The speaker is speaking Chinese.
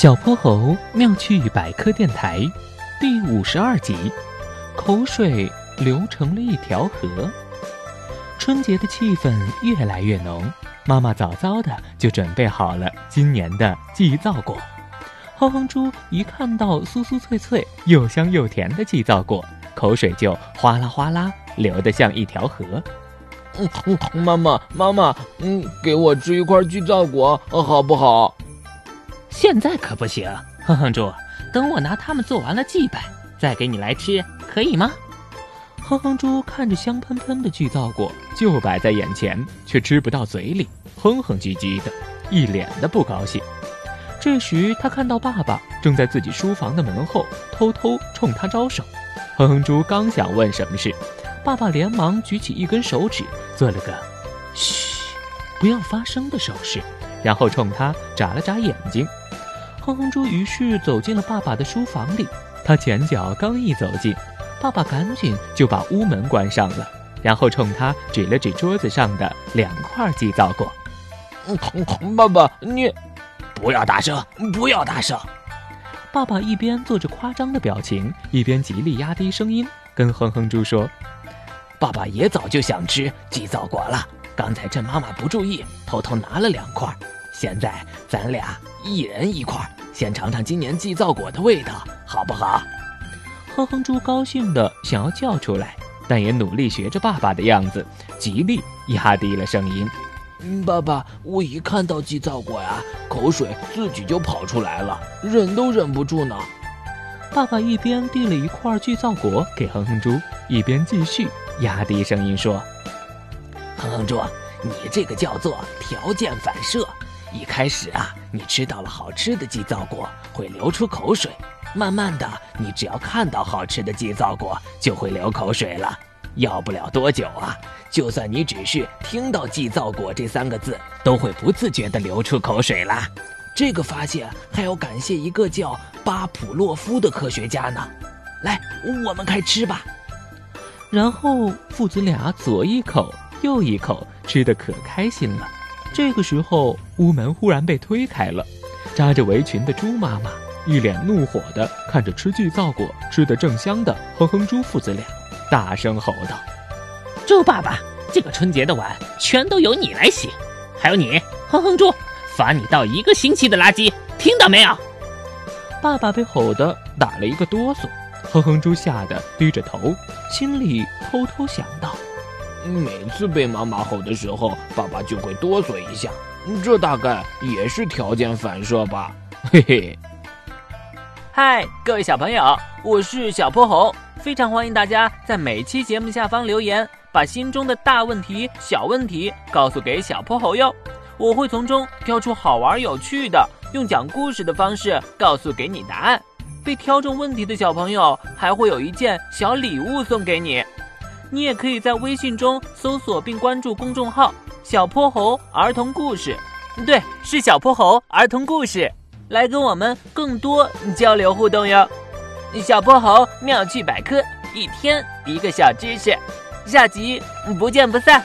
小泼猴妙趣百科电台第五十二集：口水流成了一条河。春节的气氛越来越浓，妈妈早早的就准备好了今年的祭灶果。哼哼猪一看到酥酥脆脆、又香又甜的祭灶果，口水就哗啦哗啦流得像一条河。嗯，妈妈妈妈，嗯，给我吃一块祭灶果好不好？现在可不行，哼哼猪，等我拿它们做完了祭拜，再给你来吃，可以吗？哼哼猪看着香喷喷的祭灶果就摆在眼前，却吃不到嘴里，哼哼唧唧的，一脸的不高兴。这时他看到爸爸正在自己书房的门后偷偷冲他招手，哼哼猪刚想问什么事，爸爸连忙举起一根手指，做了个“嘘，不要发声”的手势，然后冲他眨了眨眼睛。哼哼猪于是走进了爸爸的书房里。他前脚刚一走进，爸爸赶紧就把屋门关上了，然后冲他指了指桌子上的两块祭灶果。嗯，爸爸，你不要大声，不要大声！爸爸一边做着夸张的表情，一边极力压低声音跟哼哼猪说：“爸爸也早就想吃祭灶果了，刚才趁妈妈不注意，偷偷拿了两块。”现在咱俩一人一块，先尝尝今年祭灶果的味道，好不好？哼哼猪高兴的想要叫出来，但也努力学着爸爸的样子，极力压低了声音。爸爸，我一看到祭灶果呀，口水自己就跑出来了，忍都忍不住呢。爸爸一边递了一块祭灶果给哼哼猪，一边继续压低声音说：“哼哼猪，你这个叫做条件反射。”一开始啊，你吃到了好吃的祭灶果，会流出口水。慢慢的，你只要看到好吃的祭灶果，就会流口水了。要不了多久啊，就算你只是听到祭灶果这三个字，都会不自觉的流出口水啦。这个发现还要感谢一个叫巴甫洛夫的科学家呢。来，我们开吃吧。然后父子俩左一口右一口，吃的可开心了。这个时候，屋门忽然被推开了，扎着围裙的猪妈妈一脸怒火的看着吃巨灶果吃得正香的哼哼猪父子俩，大声吼道：“猪爸爸，这个春节的碗全都由你来洗，还有你哼哼猪，罚你倒一个星期的垃圾，听到没有？”爸爸被吼得打了一个哆嗦，哼哼猪吓得低着头，心里偷偷想到。每次被妈妈吼的时候，爸爸就会哆嗦一下，这大概也是条件反射吧。嘿嘿。嗨，各位小朋友，我是小泼猴，非常欢迎大家在每期节目下方留言，把心中的大问题、小问题告诉给小泼猴哟。我会从中挑出好玩有趣的，用讲故事的方式告诉给你答案。被挑中问题的小朋友还会有一件小礼物送给你。你也可以在微信中搜索并关注公众号“小泼猴儿童故事”，对，是小泼猴儿童故事，来跟我们更多交流互动哟。小泼猴妙趣百科，一天一个小知识，下集不见不散。